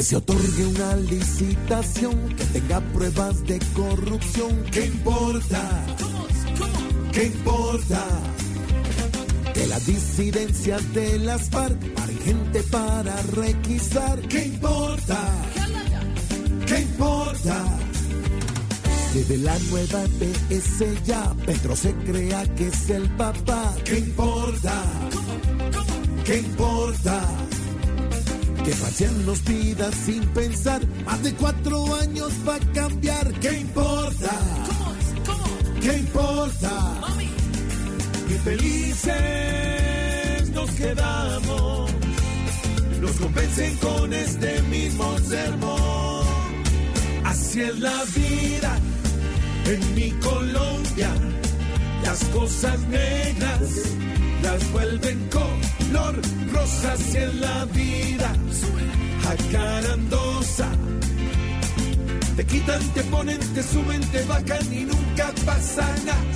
se otorgue una licitación que tenga pruebas de corrupción. ¿Qué importa? ¿Qué importa? Que las disidencias de las FARC paren gente para requisar. ¿Qué importa? ¿Qué importa? Desde la nueva PS ya Petro se crea que es el papá. ¿Qué importa? ¿Qué importa? Que nos pida sin pensar más de cuatro años va a cambiar. ¿Qué importa? ¿Qué importa? Y felices nos quedamos. Nos convencen con este mismo sermón. Así es la vida en mi Colombia. Las cosas negras las vuelven rosa. Así la vida acarandosa. Te quitan, te ponen, te suben, te bajan y nunca pasa nada.